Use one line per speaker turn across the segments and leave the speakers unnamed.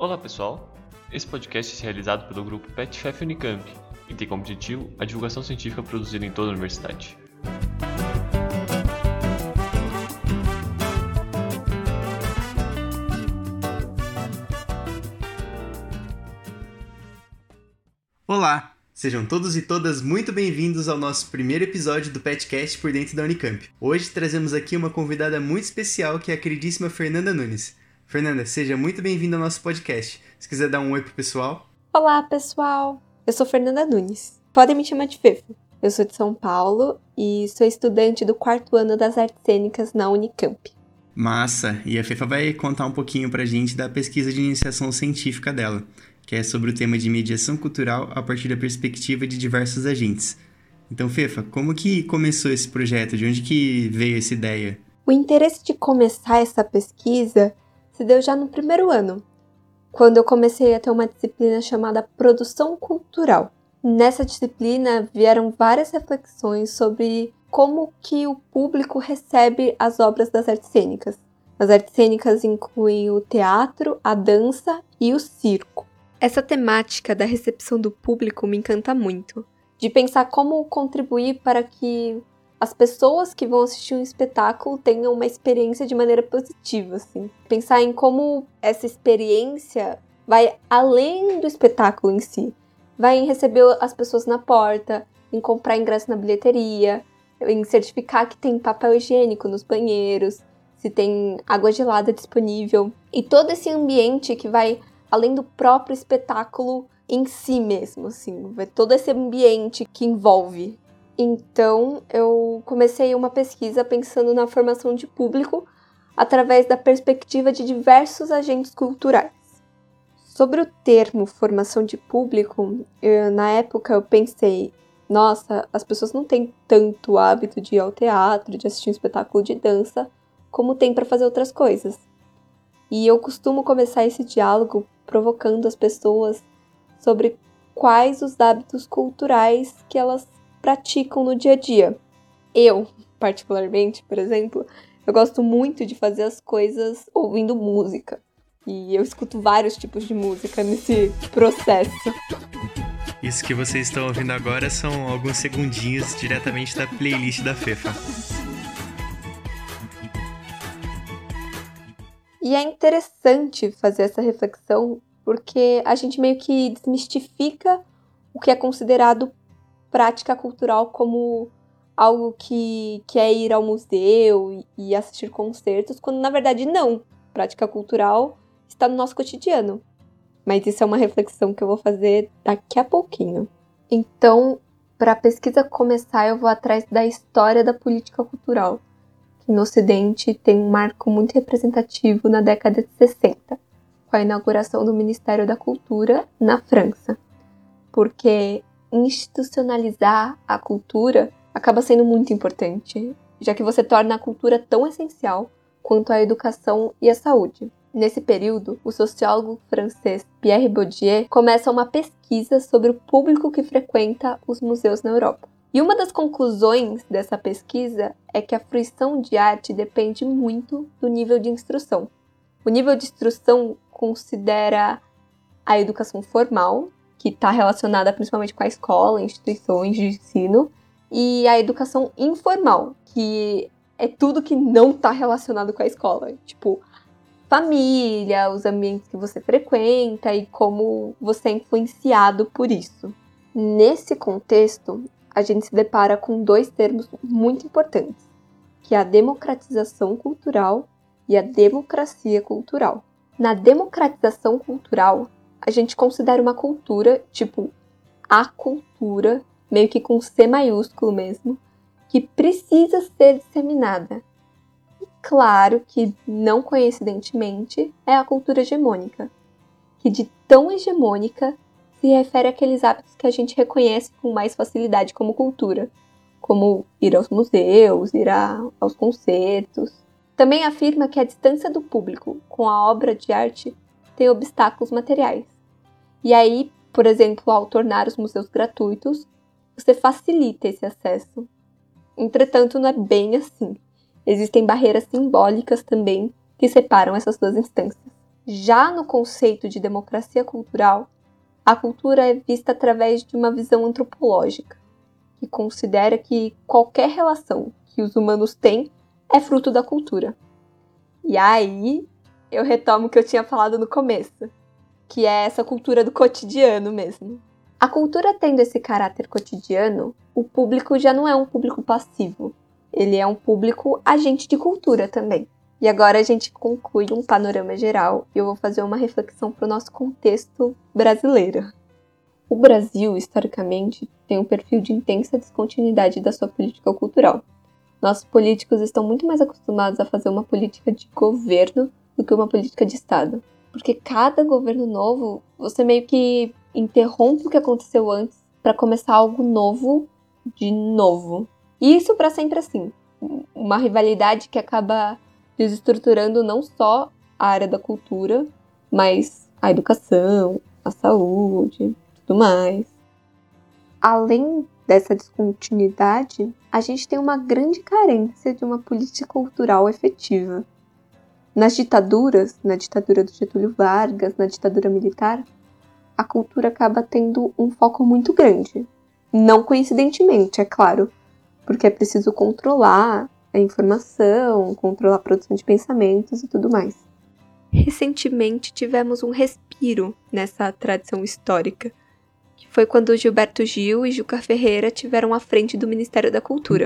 Olá pessoal, esse podcast é realizado pelo grupo PetFF Unicamp e tem como objetivo a divulgação científica produzida em toda a universidade.
Olá! Sejam todos e todas muito bem-vindos ao nosso primeiro episódio do Petcast por dentro da Unicamp. Hoje trazemos aqui uma convidada muito especial que é a queridíssima Fernanda Nunes. Fernanda, seja muito bem-vinda ao nosso podcast. Se quiser dar um oi pro pessoal.
Olá, pessoal! Eu sou Fernanda Nunes. Podem me chamar de Fefo. Eu sou de São Paulo e sou estudante do quarto ano das artes cênicas na Unicamp.
Massa! E a Fefa vai contar um pouquinho pra gente da pesquisa de iniciação científica dela que é sobre o tema de mediação cultural a partir da perspectiva de diversos agentes. Então, Fefa, como que começou esse projeto? De onde que veio essa ideia?
O interesse de começar essa pesquisa se deu já no primeiro ano, quando eu comecei a ter uma disciplina chamada Produção Cultural. Nessa disciplina vieram várias reflexões sobre como que o público recebe as obras das artes cênicas. As artes cênicas incluem o teatro, a dança e o circo. Essa temática da recepção do público me encanta muito, de pensar como contribuir para que as pessoas que vão assistir um espetáculo tenham uma experiência de maneira positiva, assim. Pensar em como essa experiência vai além do espetáculo em si. Vai em receber as pessoas na porta, em comprar ingresso na bilheteria, em certificar que tem papel higiênico nos banheiros, se tem água gelada disponível. E todo esse ambiente que vai além do próprio espetáculo em si mesmo, assim, todo esse ambiente que envolve. Então, eu comecei uma pesquisa pensando na formação de público através da perspectiva de diversos agentes culturais. Sobre o termo formação de público, eu, na época eu pensei, nossa, as pessoas não têm tanto hábito de ir ao teatro, de assistir um espetáculo de dança, como tem para fazer outras coisas. E eu costumo começar esse diálogo provocando as pessoas sobre quais os hábitos culturais que elas praticam no dia a dia. Eu, particularmente, por exemplo, eu gosto muito de fazer as coisas ouvindo música. E eu escuto vários tipos de música nesse processo.
Isso que vocês estão ouvindo agora são alguns segundinhos diretamente da playlist da Fefa.
E é interessante fazer essa reflexão porque a gente meio que desmistifica o que é considerado prática cultural como algo que, que é ir ao museu e assistir concertos, quando na verdade não. Prática cultural está no nosso cotidiano. Mas isso é uma reflexão que eu vou fazer daqui a pouquinho. Então, para a pesquisa começar, eu vou atrás da história da política cultural no Ocidente tem um marco muito representativo na década de 60, com a inauguração do Ministério da Cultura na França. Porque institucionalizar a cultura acaba sendo muito importante, já que você torna a cultura tão essencial quanto a educação e a saúde. Nesse período, o sociólogo francês Pierre Bourdieu começa uma pesquisa sobre o público que frequenta os museus na Europa. E uma das conclusões dessa pesquisa é que a fruição de arte depende muito do nível de instrução. O nível de instrução considera a educação formal, que está relacionada principalmente com a escola, instituições de ensino, e a educação informal, que é tudo que não está relacionado com a escola, tipo família, os ambientes que você frequenta e como você é influenciado por isso. Nesse contexto, a gente se depara com dois termos muito importantes, que é a democratização cultural e a democracia cultural. Na democratização cultural, a gente considera uma cultura, tipo a cultura, meio que com C maiúsculo mesmo, que precisa ser disseminada. E claro que, não coincidentemente, é a cultura hegemônica, que de tão hegemônica se refere àqueles hábitos que a gente reconhece com mais facilidade como cultura, como ir aos museus, ir a, aos concertos. Também afirma que a distância do público com a obra de arte tem obstáculos materiais. E aí, por exemplo, ao tornar os museus gratuitos, você facilita esse acesso. Entretanto, não é bem assim. Existem barreiras simbólicas também que separam essas duas instâncias. Já no conceito de democracia cultural, a cultura é vista através de uma visão antropológica, que considera que qualquer relação que os humanos têm é fruto da cultura. E aí eu retomo o que eu tinha falado no começo, que é essa cultura do cotidiano mesmo. A cultura tendo esse caráter cotidiano, o público já não é um público passivo, ele é um público agente de cultura também. E agora a gente conclui um panorama geral e eu vou fazer uma reflexão para o nosso contexto brasileiro. O Brasil, historicamente, tem um perfil de intensa descontinuidade da sua política cultural. Nossos políticos estão muito mais acostumados a fazer uma política de governo do que uma política de Estado. Porque cada governo novo, você meio que interrompe o que aconteceu antes para começar algo novo de novo. E isso para sempre assim. Uma rivalidade que acaba desestruturando não só a área da cultura, mas a educação, a saúde, tudo mais. Além dessa descontinuidade, a gente tem uma grande carência de uma política cultural efetiva. Nas ditaduras, na ditadura do Getúlio Vargas, na ditadura militar, a cultura acaba tendo um foco muito grande. Não coincidentemente, é claro, porque é preciso controlar a informação, controlar a produção de pensamentos e tudo mais. Recentemente tivemos um respiro nessa tradição histórica, que foi quando Gilberto Gil e Juca Ferreira tiveram à frente do Ministério da Cultura.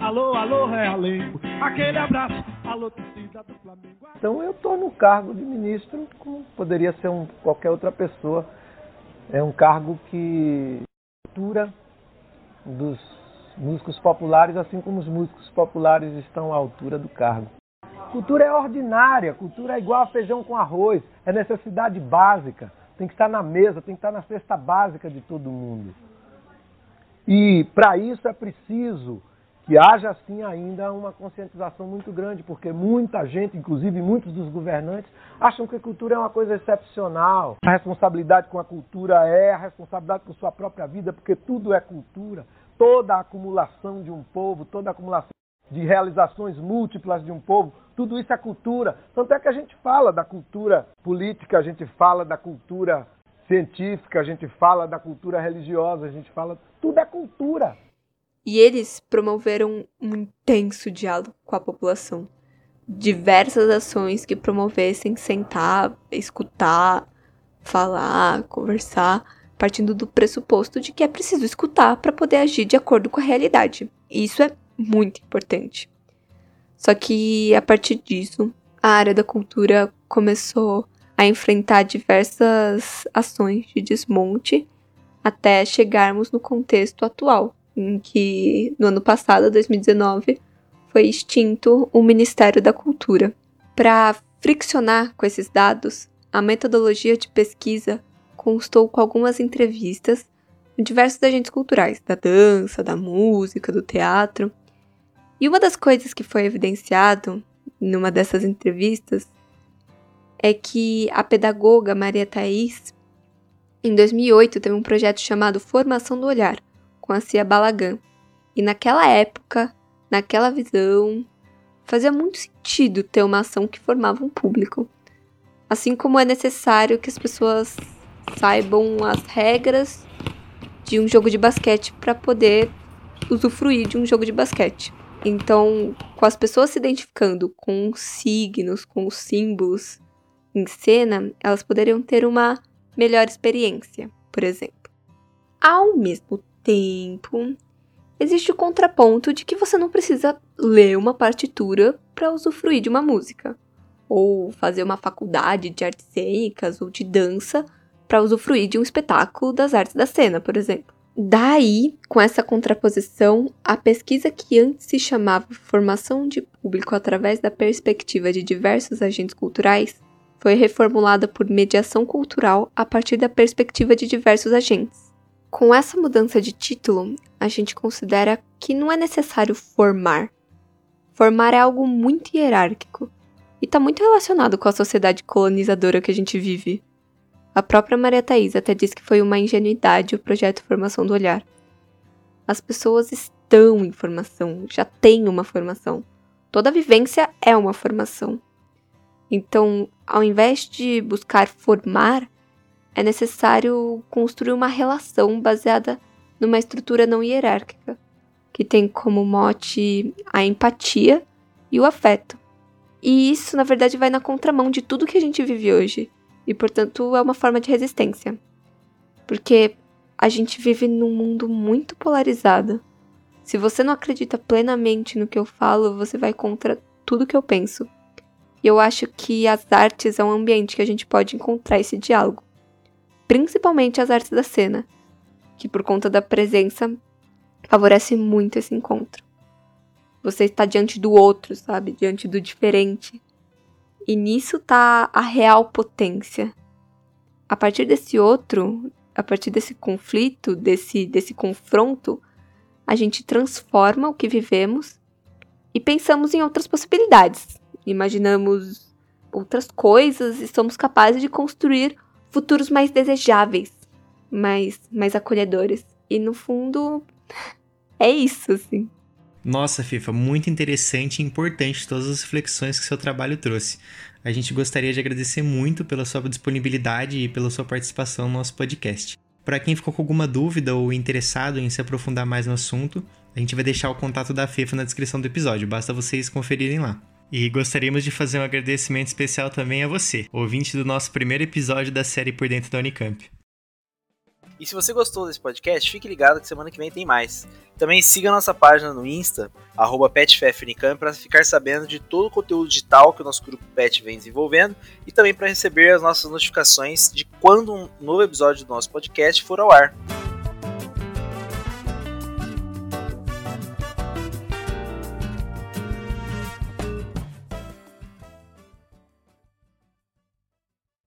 Alô, alô, Realengo, aquele abraço,
alô, torcida do Flamengo. Então eu estou no cargo de ministro, como poderia ser um, qualquer outra pessoa. É um cargo que cultura dos músicos populares, assim como os músicos populares estão à altura do cargo. Cultura é ordinária, cultura é igual a feijão com arroz, é necessidade básica, tem que estar na mesa, tem que estar na cesta básica de todo mundo. E para isso é preciso que haja assim ainda uma conscientização muito grande, porque muita gente, inclusive muitos dos governantes, acham que a cultura é uma coisa excepcional. A responsabilidade com a cultura é a responsabilidade com sua própria vida, porque tudo é cultura. Toda a acumulação de um povo, toda a acumulação de realizações múltiplas de um povo, tudo isso é cultura. Tanto é que a gente fala da cultura política, a gente fala da cultura científica, a gente fala da cultura religiosa, a gente fala. Tudo é cultura.
E eles promoveram um intenso diálogo com a população. Diversas ações que promovessem sentar, escutar, falar, conversar, partindo do pressuposto de que é preciso escutar para poder agir de acordo com a realidade. Isso é muito importante. Só que a partir disso, a área da cultura começou a enfrentar diversas ações de desmonte até chegarmos no contexto atual, em que no ano passado, 2019, foi extinto o Ministério da Cultura. Para friccionar com esses dados, a metodologia de pesquisa constou com algumas entrevistas com diversos agentes culturais, da dança, da música, do teatro. E uma das coisas que foi evidenciado numa dessas entrevistas é que a pedagoga Maria Thais, em 2008, teve um projeto chamado Formação do Olhar, com a Cia Balagan. E naquela época, naquela visão, fazia muito sentido ter uma ação que formava um público. Assim como é necessário que as pessoas saibam as regras de um jogo de basquete para poder usufruir de um jogo de basquete. Então, com as pessoas se identificando com os signos, com os símbolos em cena, elas poderiam ter uma melhor experiência, por exemplo. Ao mesmo tempo, existe o contraponto de que você não precisa ler uma partitura para usufruir de uma música, ou fazer uma faculdade de artes cênicas ou de dança para usufruir de um espetáculo das artes da cena, por exemplo. Daí, com essa contraposição, a pesquisa que antes se chamava Formação de Público através da perspectiva de diversos agentes culturais foi reformulada por Mediação Cultural a partir da perspectiva de diversos agentes. Com essa mudança de título, a gente considera que não é necessário formar. Formar é algo muito hierárquico e está muito relacionado com a sociedade colonizadora que a gente vive. A própria Maria Thais até diz que foi uma ingenuidade o projeto Formação do Olhar. As pessoas estão em formação, já têm uma formação. Toda vivência é uma formação. Então, ao invés de buscar formar, é necessário construir uma relação baseada numa estrutura não hierárquica, que tem como mote a empatia e o afeto. E isso, na verdade, vai na contramão de tudo que a gente vive hoje, e portanto é uma forma de resistência. Porque a gente vive num mundo muito polarizado. Se você não acredita plenamente no que eu falo, você vai contra tudo que eu penso. E eu acho que as artes é um ambiente que a gente pode encontrar esse diálogo. Principalmente as artes da cena, que por conta da presença favorece muito esse encontro. Você está diante do outro, sabe? Diante do diferente. E nisso tá a real potência. A partir desse outro, a partir desse conflito, desse, desse confronto, a gente transforma o que vivemos e pensamos em outras possibilidades imaginamos outras coisas e somos capazes de construir futuros mais desejáveis, mais, mais acolhedores. E no fundo, é isso, assim.
Nossa, FIFA, muito interessante e importante todas as reflexões que seu trabalho trouxe. A gente gostaria de agradecer muito pela sua disponibilidade e pela sua participação no nosso podcast. Para quem ficou com alguma dúvida ou interessado em se aprofundar mais no assunto, a gente vai deixar o contato da FIFA na descrição do episódio, basta vocês conferirem lá. E gostaríamos de fazer um agradecimento especial também a você, ouvinte do nosso primeiro episódio da série Por Dentro da Unicamp.
E se você gostou desse podcast, fique ligado que semana que vem tem mais. Também siga nossa página no Insta, PetFefUnicamp, para ficar sabendo de todo o conteúdo digital que o nosso grupo Pet vem desenvolvendo e também para receber as nossas notificações de quando um novo episódio do nosso podcast for ao ar.